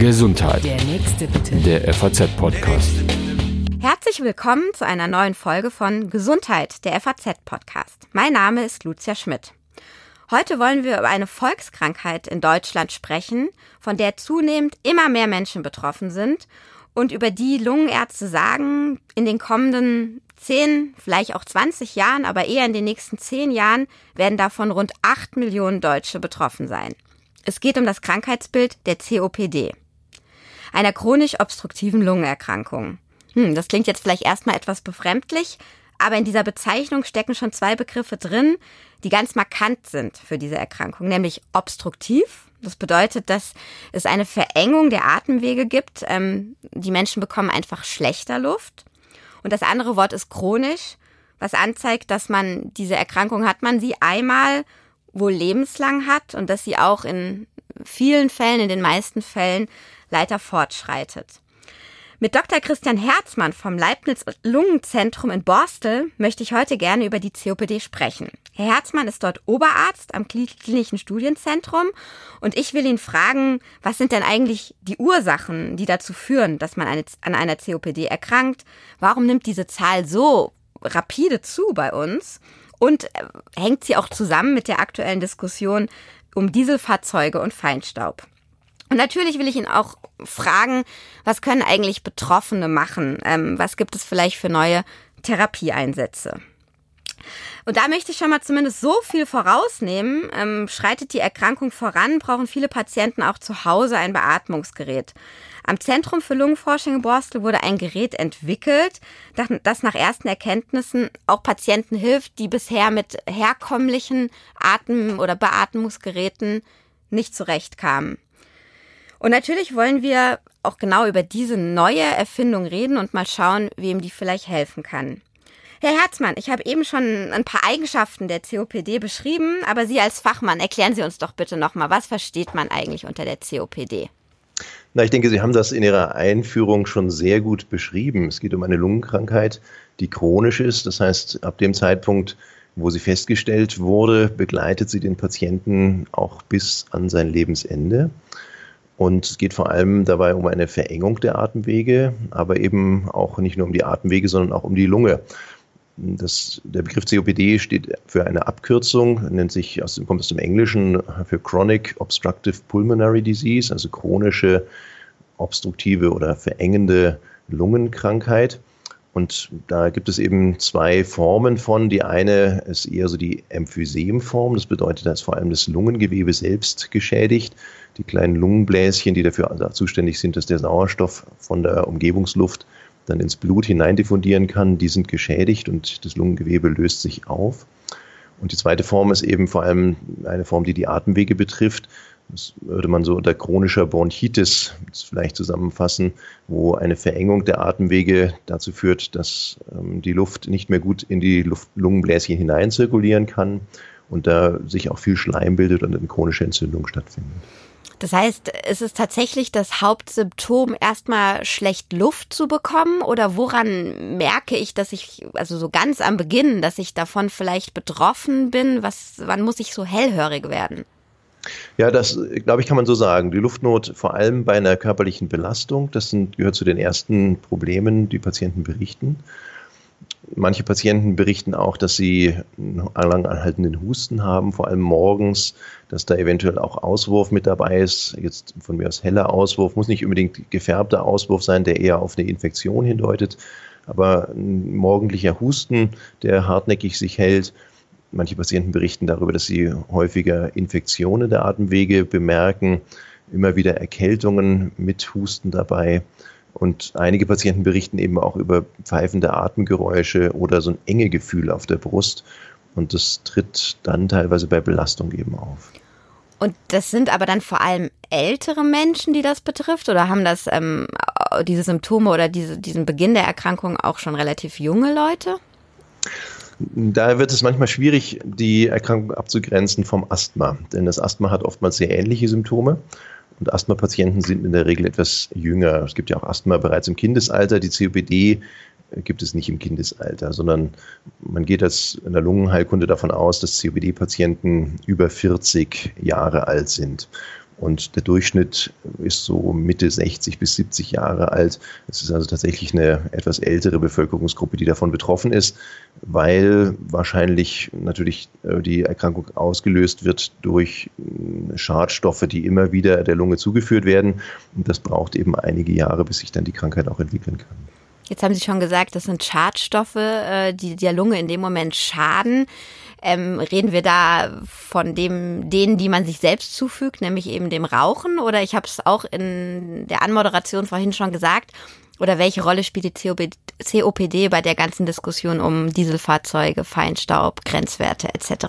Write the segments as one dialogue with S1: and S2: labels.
S1: Gesundheit.
S2: Der nächste bitte.
S1: Der FAZ-Podcast.
S3: Herzlich willkommen zu einer neuen Folge von Gesundheit, der FAZ-Podcast. Mein Name ist Lucia Schmidt. Heute wollen wir über eine Volkskrankheit in Deutschland sprechen, von der zunehmend immer mehr Menschen betroffen sind und über die Lungenärzte sagen, in den kommenden 10, vielleicht auch 20 Jahren, aber eher in den nächsten 10 Jahren werden davon rund 8 Millionen Deutsche betroffen sein. Es geht um das Krankheitsbild der COPD, einer chronisch obstruktiven Lungenerkrankung. Hm, das klingt jetzt vielleicht erstmal etwas befremdlich, aber in dieser Bezeichnung stecken schon zwei Begriffe drin, die ganz markant sind für diese Erkrankung, nämlich obstruktiv. Das bedeutet, dass es eine Verengung der Atemwege gibt. Ähm, die Menschen bekommen einfach schlechter Luft. Und das andere Wort ist chronisch, was anzeigt, dass man diese Erkrankung hat man sie einmal wohl lebenslang hat und dass sie auch in vielen Fällen, in den meisten Fällen weiter fortschreitet. Mit Dr. Christian Herzmann vom Leibniz Lungenzentrum in Borstel möchte ich heute gerne über die COPD sprechen. Herr Herzmann ist dort Oberarzt am Klinischen Studienzentrum und ich will ihn fragen, was sind denn eigentlich die Ursachen, die dazu führen, dass man eine, an einer COPD erkrankt? Warum nimmt diese Zahl so rapide zu bei uns? Und äh, hängt sie auch zusammen mit der aktuellen Diskussion um Dieselfahrzeuge und Feinstaub? Und natürlich will ich ihn auch fragen, was können eigentlich Betroffene machen? Ähm, was gibt es vielleicht für neue Therapieeinsätze? Und da möchte ich schon mal zumindest so viel vorausnehmen. Ähm, schreitet die Erkrankung voran, brauchen viele Patienten auch zu Hause ein Beatmungsgerät. Am Zentrum für Lungenforschung in Borstel wurde ein Gerät entwickelt, das nach ersten Erkenntnissen auch Patienten hilft, die bisher mit herkömmlichen Atem- oder Beatmungsgeräten nicht zurechtkamen. Und natürlich wollen wir auch genau über diese neue Erfindung reden und mal schauen, wem die vielleicht helfen kann. Herr Herzmann, ich habe eben schon ein paar Eigenschaften der COPD beschrieben, aber Sie als Fachmann, erklären Sie uns doch bitte nochmal, was versteht man eigentlich unter der COPD?
S4: Na, ich denke, Sie haben das in Ihrer Einführung schon sehr gut beschrieben. Es geht um eine Lungenkrankheit, die chronisch ist. Das heißt, ab dem Zeitpunkt, wo sie festgestellt wurde, begleitet sie den Patienten auch bis an sein Lebensende. Und es geht vor allem dabei um eine Verengung der Atemwege, aber eben auch nicht nur um die Atemwege, sondern auch um die Lunge. Das, der Begriff COPD steht für eine Abkürzung, nennt sich aus kommt aus dem Englischen für Chronic Obstructive Pulmonary Disease, also chronische obstruktive oder verengende Lungenkrankheit. Und da gibt es eben zwei Formen von. Die eine ist eher so die Emphysem-Form. Das bedeutet, da ist vor allem das Lungengewebe selbst geschädigt. Die kleinen Lungenbläschen, die dafür zuständig sind, dass der Sauerstoff von der Umgebungsluft dann ins Blut hineindiffundieren kann, die sind geschädigt und das Lungengewebe löst sich auf. Und die zweite Form ist eben vor allem eine Form, die die Atemwege betrifft. Das würde man so unter chronischer Bronchitis vielleicht zusammenfassen, wo eine Verengung der Atemwege dazu führt, dass ähm, die Luft nicht mehr gut in die Luft Lungenbläschen hineinzirkulieren kann und da sich auch viel Schleim bildet und eine chronische Entzündung stattfindet.
S3: Das heißt, ist es tatsächlich das Hauptsymptom, erstmal schlecht Luft zu bekommen? Oder woran merke ich, dass ich, also so ganz am Beginn, dass ich davon vielleicht betroffen bin? Was, wann muss ich so hellhörig werden?
S4: Ja, das glaube ich, kann man so sagen. Die Luftnot vor allem bei einer körperlichen Belastung, das sind, gehört zu den ersten Problemen, die Patienten berichten. Manche Patienten berichten auch, dass sie einen lang anhaltenden Husten haben, vor allem morgens, dass da eventuell auch Auswurf mit dabei ist. Jetzt von mir aus heller Auswurf, muss nicht unbedingt gefärbter Auswurf sein, der eher auf eine Infektion hindeutet. Aber ein morgendlicher Husten, der hartnäckig sich hält, Manche Patienten berichten darüber, dass sie häufiger Infektionen der Atemwege bemerken, immer wieder Erkältungen mit Husten dabei. Und einige Patienten berichten eben auch über pfeifende Atemgeräusche oder so ein enge Gefühl auf der Brust. Und das tritt dann teilweise bei Belastung eben auf.
S3: Und das sind aber dann vor allem ältere Menschen, die das betrifft? Oder haben das ähm, diese Symptome oder diese, diesen Beginn der Erkrankung auch schon relativ junge Leute?
S4: Da wird es manchmal schwierig, die Erkrankung abzugrenzen vom Asthma, denn das Asthma hat oftmals sehr ähnliche Symptome. Und Asthma-Patienten sind in der Regel etwas jünger. Es gibt ja auch Asthma bereits im Kindesalter. Die COPD gibt es nicht im Kindesalter, sondern man geht als in der Lungenheilkunde davon aus, dass COPD-Patienten über 40 Jahre alt sind. Und der Durchschnitt ist so Mitte 60 bis 70 Jahre alt. Es ist also tatsächlich eine etwas ältere Bevölkerungsgruppe, die davon betroffen ist, weil wahrscheinlich natürlich äh, die Erkrankung ausgelöst wird durch äh, Schadstoffe, die immer wieder der Lunge zugeführt werden. Und das braucht eben einige Jahre, bis sich dann die Krankheit auch entwickeln kann.
S3: Jetzt haben Sie schon gesagt, das sind Schadstoffe, äh, die der Lunge in dem Moment schaden. Ähm, reden wir da von dem, denen, die man sich selbst zufügt, nämlich eben dem Rauchen? Oder ich habe es auch in der Anmoderation vorhin schon gesagt. Oder welche Rolle spielt die COPD bei der ganzen Diskussion um Dieselfahrzeuge, Feinstaub, Grenzwerte etc.?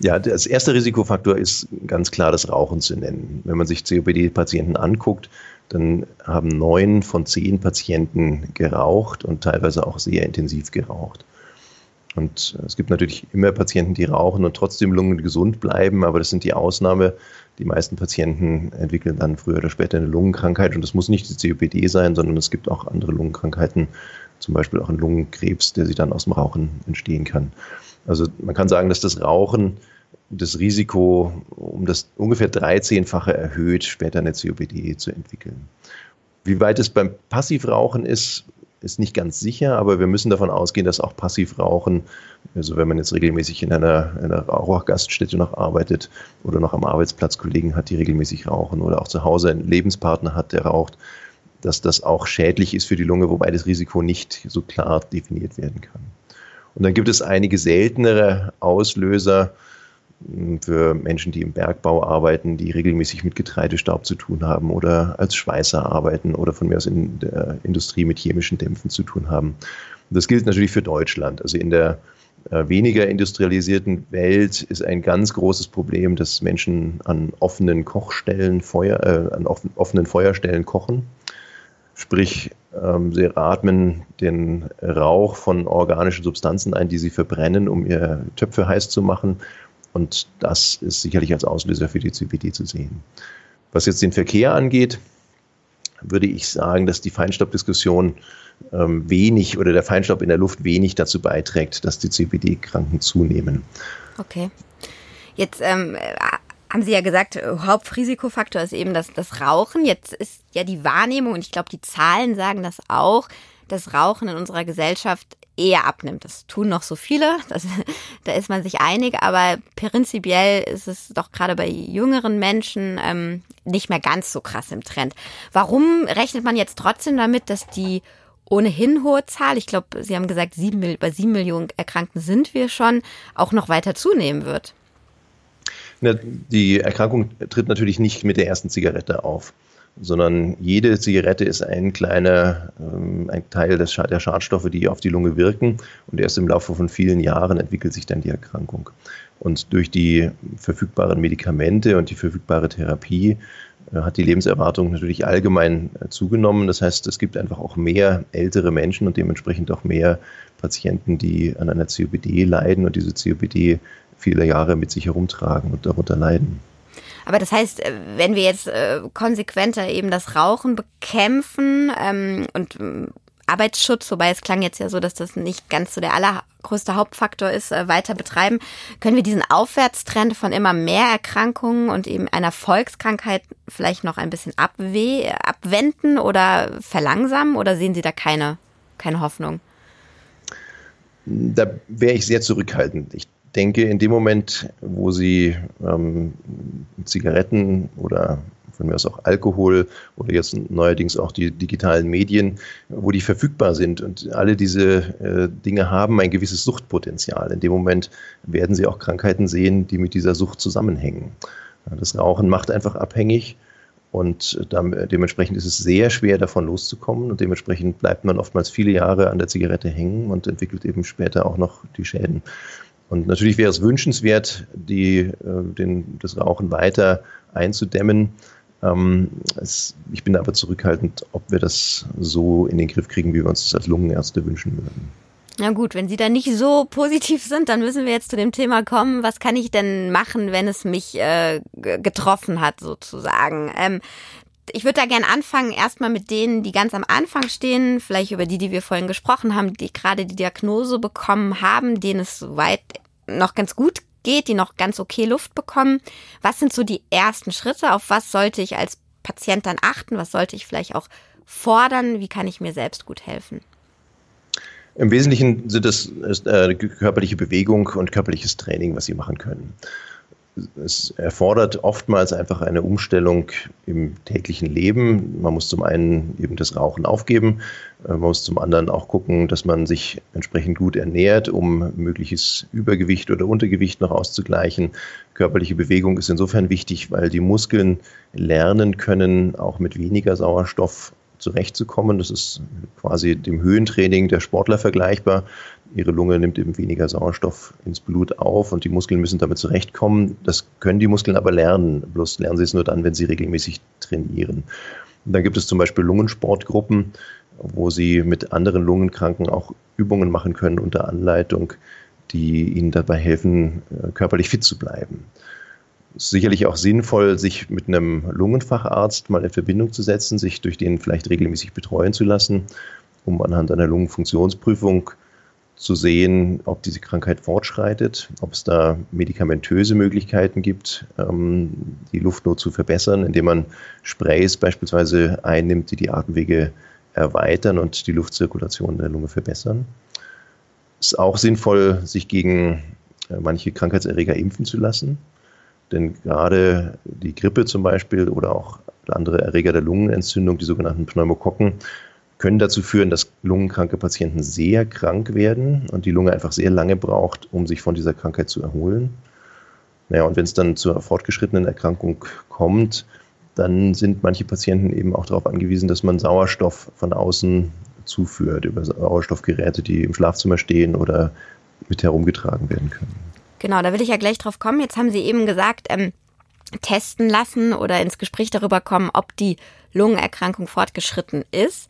S4: Ja, das erste Risikofaktor ist ganz klar das Rauchen zu nennen. Wenn man sich COPD-Patienten anguckt, dann haben neun von zehn Patienten geraucht und teilweise auch sehr intensiv geraucht. Und es gibt natürlich immer Patienten, die rauchen und trotzdem lungengesund bleiben, aber das sind die Ausnahme. Die meisten Patienten entwickeln dann früher oder später eine Lungenkrankheit und das muss nicht die COPD sein, sondern es gibt auch andere Lungenkrankheiten, zum Beispiel auch einen Lungenkrebs, der sich dann aus dem Rauchen entstehen kann. Also man kann sagen, dass das Rauchen das Risiko um das ungefähr 13-fache erhöht, später eine COPD zu entwickeln. Wie weit es beim Passivrauchen ist, ist nicht ganz sicher, aber wir müssen davon ausgehen, dass auch Passivrauchen, also wenn man jetzt regelmäßig in einer, einer Rauchergaststätte noch arbeitet oder noch am Arbeitsplatz Kollegen hat, die regelmäßig rauchen oder auch zu Hause einen Lebenspartner hat, der raucht, dass das auch schädlich ist für die Lunge, wobei das Risiko nicht so klar definiert werden kann. Und dann gibt es einige seltenere Auslöser, für Menschen, die im Bergbau arbeiten, die regelmäßig mit Getreidestaub zu tun haben oder als Schweißer arbeiten oder von mir aus in der Industrie mit chemischen Dämpfen zu tun haben. Das gilt natürlich für Deutschland. Also in der äh, weniger industrialisierten Welt ist ein ganz großes Problem, dass Menschen an offenen Kochstellen, Feuer, äh, an offenen Feuerstellen kochen. Sprich, ähm, sie atmen den Rauch von organischen Substanzen ein, die sie verbrennen, um ihre Töpfe heiß zu machen und das ist sicherlich als Auslöser für die CPD zu sehen. Was jetzt den Verkehr angeht, würde ich sagen, dass die Feinstaubdiskussion ähm, wenig oder der Feinstaub in der Luft wenig dazu beiträgt, dass die CPD-Kranken zunehmen.
S3: Okay. Jetzt ähm, haben Sie ja gesagt, Hauptrisikofaktor ist eben das, das Rauchen. Jetzt ist ja die Wahrnehmung, und ich glaube, die Zahlen sagen das auch, dass Rauchen in unserer Gesellschaft eher abnimmt. Das tun noch so viele, das, da ist man sich einig, aber prinzipiell ist es doch gerade bei jüngeren Menschen ähm, nicht mehr ganz so krass im Trend. Warum rechnet man jetzt trotzdem damit, dass die ohnehin hohe Zahl, ich glaube, Sie haben gesagt, sieben, bei sieben Millionen Erkrankten sind wir schon, auch noch weiter zunehmen wird?
S4: Die Erkrankung tritt natürlich nicht mit der ersten Zigarette auf sondern jede Zigarette ist ein kleiner ähm, ein Teil des, der Schadstoffe, die auf die Lunge wirken. Und erst im Laufe von vielen Jahren entwickelt sich dann die Erkrankung. Und durch die verfügbaren Medikamente und die verfügbare Therapie äh, hat die Lebenserwartung natürlich allgemein äh, zugenommen. Das heißt, es gibt einfach auch mehr ältere Menschen und dementsprechend auch mehr Patienten, die an einer COPD leiden und diese COPD viele Jahre mit sich herumtragen und darunter leiden.
S3: Aber das heißt, äh, wenn wir jetzt äh, konsequenter eben das Rauchen bekämpfen ähm, und äh, Arbeitsschutz, wobei es klang jetzt ja so, dass das nicht ganz so der allergrößte Hauptfaktor ist, äh, weiter betreiben, können wir diesen Aufwärtstrend von immer mehr Erkrankungen und eben einer Volkskrankheit vielleicht noch ein bisschen abwe abwenden oder verlangsamen oder sehen Sie da keine, keine Hoffnung?
S4: Da wäre ich sehr zurückhaltend. Ich denke, in dem Moment, wo sie ähm, Zigaretten oder von mir aus auch Alkohol oder jetzt neuerdings auch die digitalen Medien, wo die verfügbar sind und alle diese äh, Dinge haben ein gewisses Suchtpotenzial. In dem Moment werden sie auch Krankheiten sehen, die mit dieser Sucht zusammenhängen. Das Rauchen macht einfach abhängig und dementsprechend ist es sehr schwer, davon loszukommen und dementsprechend bleibt man oftmals viele Jahre an der Zigarette hängen und entwickelt eben später auch noch die Schäden. Und natürlich wäre es wünschenswert, die, äh, den, das Rauchen weiter einzudämmen. Ähm, es, ich bin aber zurückhaltend, ob wir das so in den Griff kriegen, wie wir uns das als Lungenärzte wünschen würden.
S3: Na gut, wenn Sie da nicht so positiv sind, dann müssen wir jetzt zu dem Thema kommen. Was kann ich denn machen, wenn es mich äh, getroffen hat, sozusagen? Ähm, ich würde da gern anfangen, erstmal mit denen, die ganz am Anfang stehen, vielleicht über die, die wir vorhin gesprochen haben, die gerade die Diagnose bekommen haben, denen es soweit noch ganz gut geht, die noch ganz okay Luft bekommen. Was sind so die ersten Schritte? Auf was sollte ich als Patient dann achten? Was sollte ich vielleicht auch fordern? Wie kann ich mir selbst gut helfen?
S4: Im Wesentlichen sind es äh, körperliche Bewegung und körperliches Training, was Sie machen können es erfordert oftmals einfach eine Umstellung im täglichen Leben. Man muss zum einen eben das Rauchen aufgeben, äh, man muss zum anderen auch gucken, dass man sich entsprechend gut ernährt, um mögliches Übergewicht oder Untergewicht noch auszugleichen. Körperliche Bewegung ist insofern wichtig, weil die Muskeln lernen können, auch mit weniger Sauerstoff zurechtzukommen. Das ist quasi dem Höhentraining der Sportler vergleichbar. Ihre Lunge nimmt eben weniger Sauerstoff ins Blut auf und die Muskeln müssen damit zurechtkommen. Das können die Muskeln aber lernen. Bloß lernen sie es nur dann, wenn sie regelmäßig trainieren. Und dann gibt es zum Beispiel Lungensportgruppen, wo sie mit anderen Lungenkranken auch Übungen machen können unter Anleitung, die ihnen dabei helfen, äh, körperlich fit zu bleiben. Ist sicherlich auch sinnvoll, sich mit einem Lungenfacharzt mal in Verbindung zu setzen, sich durch den vielleicht regelmäßig betreuen zu lassen, um anhand einer Lungenfunktionsprüfung zu sehen, ob diese Krankheit fortschreitet, ob es da medikamentöse Möglichkeiten gibt, ähm, die Luftnot zu verbessern, indem man Sprays beispielsweise einnimmt, die die Atemwege erweitern und die Luftzirkulation der Lunge verbessern. Es ist auch sinnvoll, sich gegen äh, manche Krankheitserreger impfen zu lassen, denn gerade die Grippe zum Beispiel oder auch andere Erreger der Lungenentzündung, die sogenannten Pneumokokken, können dazu führen, dass lungenkranke Patienten sehr krank werden und die Lunge einfach sehr lange braucht, um sich von dieser Krankheit zu erholen. Naja, und wenn es dann zur fortgeschrittenen Erkrankung kommt, dann sind manche Patienten eben auch darauf angewiesen, dass man Sauerstoff von außen zuführt, über Sauerstoffgeräte, die im Schlafzimmer stehen oder mit herumgetragen werden können.
S3: Genau, da will ich ja gleich drauf kommen. Jetzt haben Sie eben gesagt, ähm, testen lassen oder ins Gespräch darüber kommen, ob die Lungenerkrankung fortgeschritten ist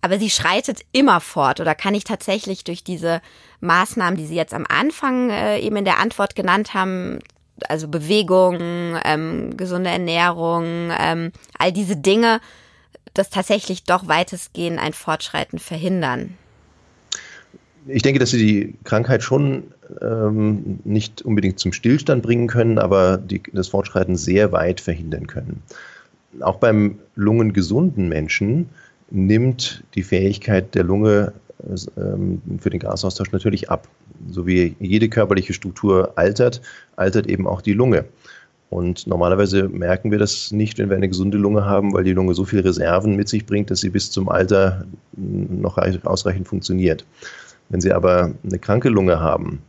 S3: aber sie schreitet immer fort oder kann ich tatsächlich durch diese Maßnahmen, die Sie jetzt am Anfang äh, eben in der Antwort genannt haben, also Bewegung, ähm, gesunde Ernährung, ähm, all diese Dinge, das tatsächlich doch weitestgehend ein Fortschreiten verhindern?
S4: Ich denke, dass sie die Krankheit schon ähm, nicht unbedingt zum Stillstand bringen können, aber die, das Fortschreiten sehr weit verhindern können. Auch beim lungengesunden Menschen nimmt die Fähigkeit der Lunge ähm, für den Gasaustausch natürlich ab. So wie jede körperliche Struktur altert, altert eben auch die Lunge. Und normalerweise merken wir das nicht, wenn wir eine gesunde Lunge haben, weil die Lunge so viele Reserven mit sich bringt, dass sie bis zum Alter noch ausreichend funktioniert. Wenn Sie aber eine kranke Lunge haben,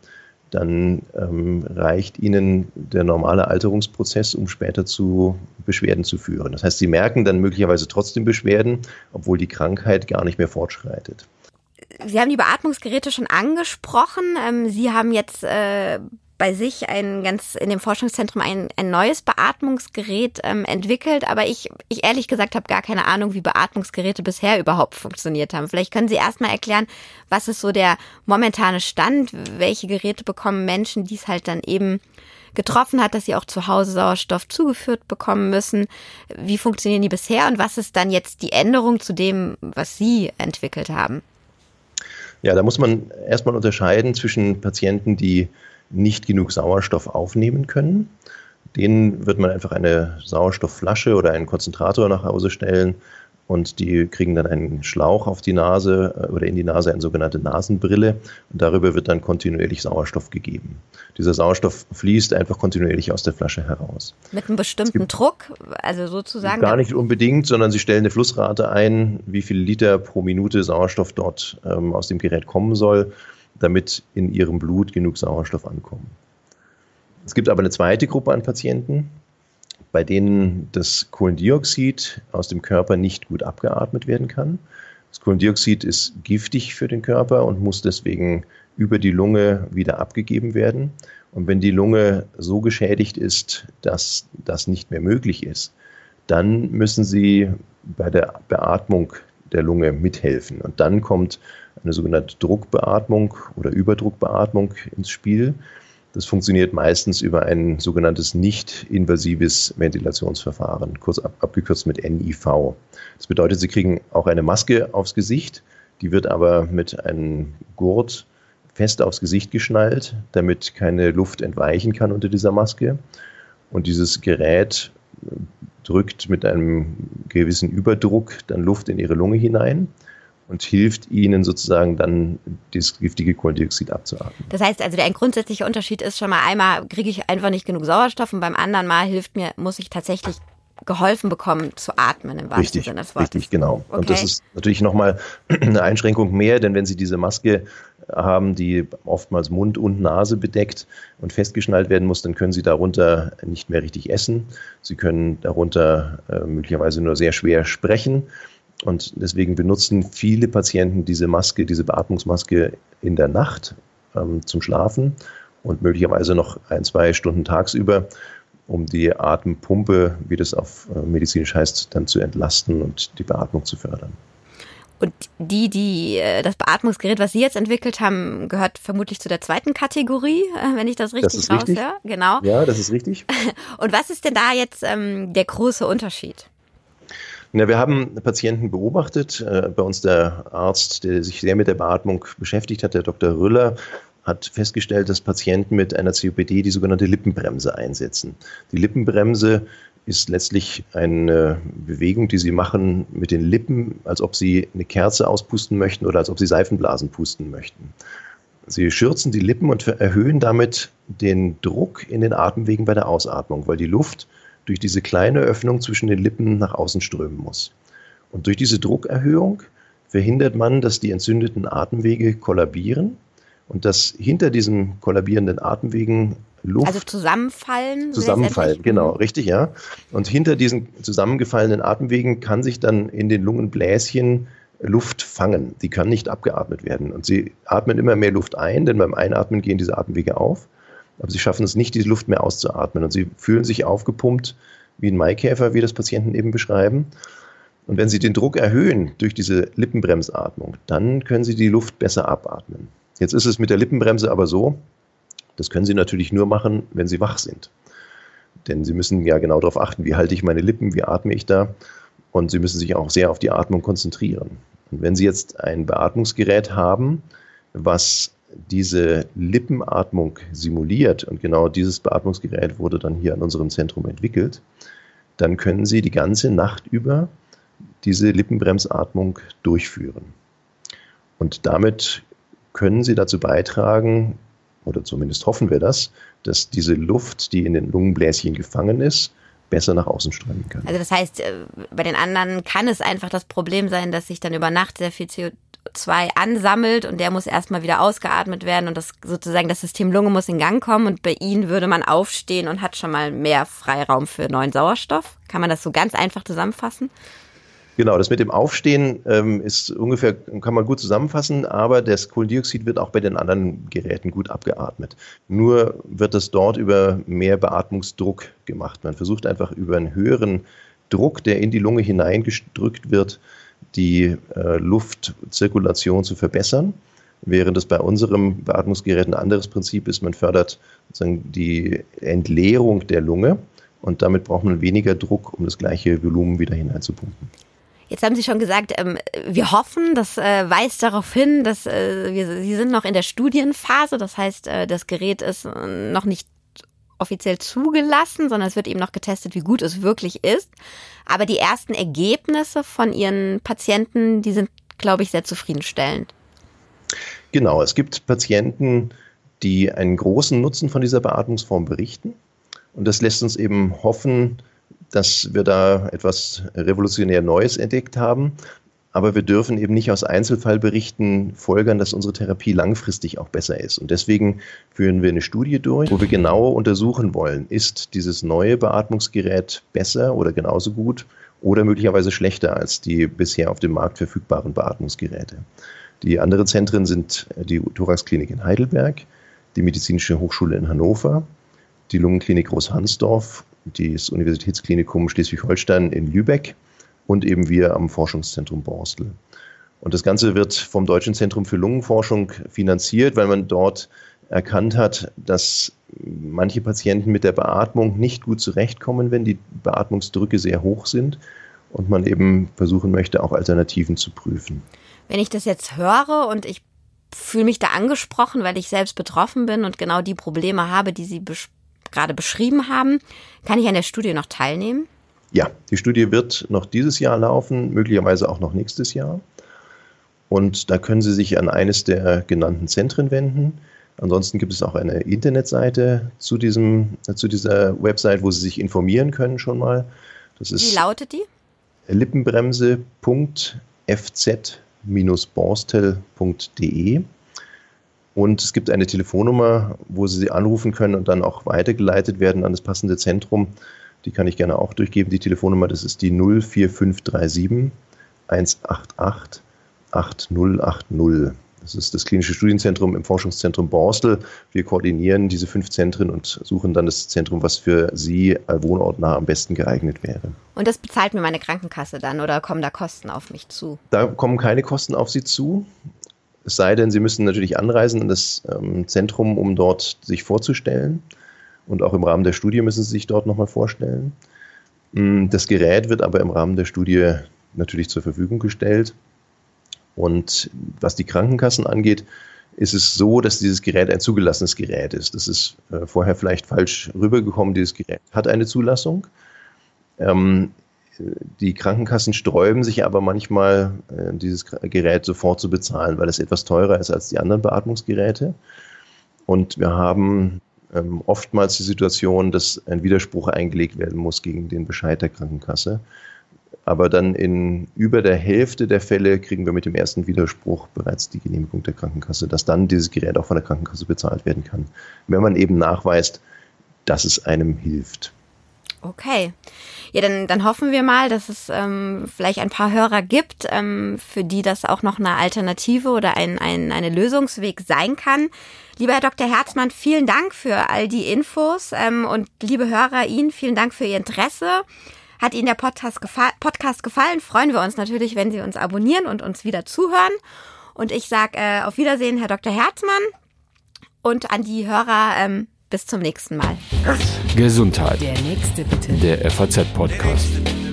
S4: dann ähm, reicht ihnen der normale Alterungsprozess, um später zu Beschwerden zu führen. Das heißt, sie merken dann möglicherweise trotzdem Beschwerden, obwohl die Krankheit gar nicht mehr fortschreitet.
S3: Sie haben die Beatmungsgeräte schon angesprochen. Ähm, sie haben jetzt äh, bei sich ein ganz in dem Forschungszentrum ein, ein neues Beatmungsgerät ähm, entwickelt, aber ich, ich ehrlich gesagt habe gar keine Ahnung, wie Beatmungsgeräte bisher überhaupt funktioniert haben. Vielleicht können Sie erstmal erklären, was ist so der momentane Stand, welche Geräte bekommen Menschen, die es halt dann eben getroffen hat, dass sie auch zu Hause Sauerstoff zugeführt bekommen müssen. Wie funktionieren die bisher und was ist dann jetzt die Änderung zu dem, was Sie entwickelt haben?
S4: Ja, da muss man erstmal unterscheiden zwischen Patienten, die nicht genug Sauerstoff aufnehmen können. Denen wird man einfach eine Sauerstoffflasche oder einen Konzentrator nach Hause stellen und die kriegen dann einen Schlauch auf die Nase äh, oder in die Nase, eine sogenannte Nasenbrille und darüber wird dann kontinuierlich Sauerstoff gegeben. Dieser Sauerstoff fließt einfach kontinuierlich aus der Flasche heraus.
S3: Mit einem bestimmten Druck, also sozusagen?
S4: Gar nicht unbedingt, sondern sie stellen eine Flussrate ein, wie viel Liter pro Minute Sauerstoff dort ähm, aus dem Gerät kommen soll damit in ihrem Blut genug Sauerstoff ankommt. Es gibt aber eine zweite Gruppe an Patienten, bei denen das Kohlendioxid aus dem Körper nicht gut abgeatmet werden kann. Das Kohlendioxid ist giftig für den Körper und muss deswegen über die Lunge wieder abgegeben werden. Und wenn die Lunge so geschädigt ist, dass das nicht mehr möglich ist, dann müssen Sie bei der Beatmung der Lunge mithelfen. Und dann kommt eine sogenannte Druckbeatmung oder Überdruckbeatmung ins Spiel. Das funktioniert meistens über ein sogenanntes nicht-invasives Ventilationsverfahren, kurz ab, abgekürzt mit NIV. Das bedeutet, Sie kriegen auch eine Maske aufs Gesicht, die wird aber mit einem Gurt fest aufs Gesicht geschnallt, damit keine Luft entweichen kann unter dieser Maske. Und dieses Gerät drückt mit einem gewissen Überdruck dann Luft in ihre Lunge hinein und hilft ihnen sozusagen dann das giftige Kohlendioxid abzuatmen.
S3: Das heißt also, der ein grundsätzlicher Unterschied ist schon mal einmal kriege ich einfach nicht genug Sauerstoff und beim anderen Mal hilft mir, muss ich tatsächlich geholfen bekommen zu atmen
S4: im wahrsten richtig, Sinne des Wortes. Richtig, genau. Okay. Und das ist natürlich nochmal eine Einschränkung mehr, denn wenn Sie diese Maske haben, die oftmals Mund und Nase bedeckt und festgeschnallt werden muss, dann können Sie darunter nicht mehr richtig essen. Sie können darunter äh, möglicherweise nur sehr schwer sprechen. Und deswegen benutzen viele Patienten diese Maske, diese Beatmungsmaske in der Nacht ähm, zum Schlafen und möglicherweise noch ein, zwei Stunden tagsüber um die Atempumpe, wie das auf äh, medizinisch heißt, dann zu entlasten und die Beatmung zu fördern.
S3: Und die, die äh, das Beatmungsgerät, was Sie jetzt entwickelt haben, gehört vermutlich zu der zweiten Kategorie, äh, wenn ich das richtig
S4: das raushöre.
S3: Genau.
S4: Ja, das ist richtig.
S3: Und was ist denn da jetzt ähm, der große Unterschied?
S4: Ja, wir haben Patienten beobachtet. Äh, bei uns der Arzt, der sich sehr mit der Beatmung beschäftigt hat, der Dr. Rüller, hat festgestellt, dass Patienten mit einer COPD die sogenannte Lippenbremse einsetzen. Die Lippenbremse ist letztlich eine Bewegung, die sie machen mit den Lippen, als ob sie eine Kerze auspusten möchten oder als ob sie Seifenblasen pusten möchten. Sie schürzen die Lippen und erhöhen damit den Druck in den Atemwegen bei der Ausatmung, weil die Luft durch diese kleine Öffnung zwischen den Lippen nach außen strömen muss. Und durch diese Druckerhöhung verhindert man, dass die entzündeten Atemwege kollabieren und dass hinter diesen kollabierenden Atemwegen Luft.
S3: Also zusammenfallen?
S4: Zusammenfallen, genau, richtig, ja. Und hinter diesen zusammengefallenen Atemwegen kann sich dann in den Lungenbläschen Luft fangen. Die kann nicht abgeatmet werden. Und sie atmen immer mehr Luft ein, denn beim Einatmen gehen diese Atemwege auf. Aber sie schaffen es nicht, diese Luft mehr auszuatmen. Und sie fühlen sich aufgepumpt wie ein Maikäfer, wie das Patienten eben beschreiben. Und wenn sie den Druck erhöhen durch diese Lippenbremsatmung, dann können sie die Luft besser abatmen. Jetzt ist es mit der Lippenbremse aber so, das können Sie natürlich nur machen, wenn Sie wach sind. Denn Sie müssen ja genau darauf achten, wie halte ich meine Lippen, wie atme ich da. Und Sie müssen sich auch sehr auf die Atmung konzentrieren. Und wenn Sie jetzt ein Beatmungsgerät haben, was diese Lippenatmung simuliert, und genau dieses Beatmungsgerät wurde dann hier an unserem Zentrum entwickelt, dann können Sie die ganze Nacht über diese Lippenbremsatmung durchführen. Und damit können sie dazu beitragen, oder zumindest hoffen wir das, dass diese Luft, die in den Lungenbläschen gefangen ist, besser nach außen strömen kann.
S3: Also das heißt, äh, bei den anderen kann es einfach das Problem sein, dass sich dann über Nacht sehr viel CO2 ansammelt und der muss erstmal wieder ausgeatmet werden und das sozusagen das System Lunge muss in Gang kommen und bei ihnen würde man aufstehen und hat schon mal mehr Freiraum für neuen Sauerstoff. Kann man das so ganz einfach zusammenfassen?
S4: Genau, das mit dem Aufstehen ähm, ist ungefähr, kann man gut zusammenfassen, aber das Kohlendioxid wird auch bei den anderen Geräten gut abgeatmet. Nur wird das dort über mehr Beatmungsdruck gemacht. Man versucht einfach über einen höheren Druck, der in die Lunge hineingedrückt wird, die äh, Luftzirkulation zu verbessern. Während es bei unserem Beatmungsgerät ein anderes Prinzip ist, man fördert sozusagen die Entleerung der Lunge und damit braucht man weniger Druck, um das gleiche Volumen wieder hineinzupumpen.
S3: Jetzt haben Sie schon gesagt, ähm, wir hoffen, das äh, weist darauf hin, dass äh, wir, Sie sind noch in der Studienphase. Das heißt, äh, das Gerät ist äh, noch nicht offiziell zugelassen, sondern es wird eben noch getestet, wie gut es wirklich ist. Aber die ersten Ergebnisse von Ihren Patienten, die sind, glaube ich, sehr zufriedenstellend.
S4: Genau, es gibt Patienten, die einen großen Nutzen von dieser Beatmungsform berichten. Und das lässt uns eben hoffen, dass wir da etwas revolutionär Neues entdeckt haben. Aber wir dürfen eben nicht aus Einzelfallberichten folgern, dass unsere Therapie langfristig auch besser ist. Und deswegen führen wir eine Studie durch, wo wir genauer untersuchen wollen, ist dieses neue Beatmungsgerät besser oder genauso gut oder möglicherweise schlechter als die bisher auf dem Markt verfügbaren Beatmungsgeräte. Die anderen Zentren sind die Thoraxklinik in Heidelberg, die Medizinische Hochschule in Hannover, die Lungenklinik Großhansdorf das Universitätsklinikum Schleswig-Holstein in Lübeck und eben wir am Forschungszentrum Borstel. Und das Ganze wird vom Deutschen Zentrum für Lungenforschung finanziert, weil man dort erkannt hat, dass manche Patienten mit der Beatmung nicht gut zurechtkommen, wenn die Beatmungsdrücke sehr hoch sind und man eben versuchen möchte, auch Alternativen zu prüfen.
S3: Wenn ich das jetzt höre und ich fühle mich da angesprochen, weil ich selbst betroffen bin und genau die Probleme habe, die Sie besch gerade beschrieben haben. Kann ich an der Studie noch teilnehmen?
S4: Ja, die Studie wird noch dieses Jahr laufen, möglicherweise auch noch nächstes Jahr. Und da können Sie sich an eines der genannten Zentren wenden. Ansonsten gibt es auch eine Internetseite zu, diesem, zu dieser Website, wo Sie sich informieren können schon mal.
S3: Das ist Wie lautet die?
S4: lippenbremse.fz-borstel.de. Und es gibt eine Telefonnummer, wo Sie sie anrufen können und dann auch weitergeleitet werden an das passende Zentrum. Die kann ich gerne auch durchgeben. Die Telefonnummer, das ist die 04537 188 8080. Das ist das klinische Studienzentrum im Forschungszentrum Borstel. Wir koordinieren diese fünf Zentren und suchen dann das Zentrum, was für Sie wohnortnah am besten geeignet wäre.
S3: Und das bezahlt mir meine Krankenkasse dann oder kommen da Kosten auf mich zu?
S4: Da kommen keine Kosten auf Sie zu. Es sei denn, Sie müssen natürlich anreisen in das ähm, Zentrum, um dort sich vorzustellen. Und auch im Rahmen der Studie müssen Sie sich dort nochmal vorstellen. Mm, das Gerät wird aber im Rahmen der Studie natürlich zur Verfügung gestellt. Und was die Krankenkassen angeht, ist es so, dass dieses Gerät ein zugelassenes Gerät ist. Das ist äh, vorher vielleicht falsch rübergekommen. Dieses Gerät hat eine Zulassung. Ähm, die Krankenkassen sträuben sich aber manchmal, äh, dieses Gerät sofort zu bezahlen, weil es etwas teurer ist als die anderen Beatmungsgeräte. Und wir haben ähm, oftmals die Situation, dass ein Widerspruch eingelegt werden muss gegen den Bescheid der Krankenkasse. Aber dann in über der Hälfte der Fälle kriegen wir mit dem ersten Widerspruch bereits die Genehmigung der Krankenkasse, dass dann dieses Gerät auch von der Krankenkasse bezahlt werden kann, wenn man eben nachweist, dass es einem hilft.
S3: Okay. Ja, dann, dann hoffen wir mal, dass es ähm, vielleicht ein paar Hörer gibt, ähm, für die das auch noch eine Alternative oder ein, ein eine Lösungsweg sein kann. Lieber Herr Dr. Herzmann, vielen Dank für all die Infos ähm, und liebe Hörer, Ihnen vielen Dank für Ihr Interesse. Hat Ihnen der Podcast, gefa Podcast gefallen? Freuen wir uns natürlich, wenn Sie uns abonnieren und uns wieder zuhören. Und ich sage äh, auf Wiedersehen, Herr Dr. Herzmann. Und an die Hörer, ähm, bis zum nächsten Mal.
S1: Gesundheit. Der nächste bitte. Der FAZ-Podcast.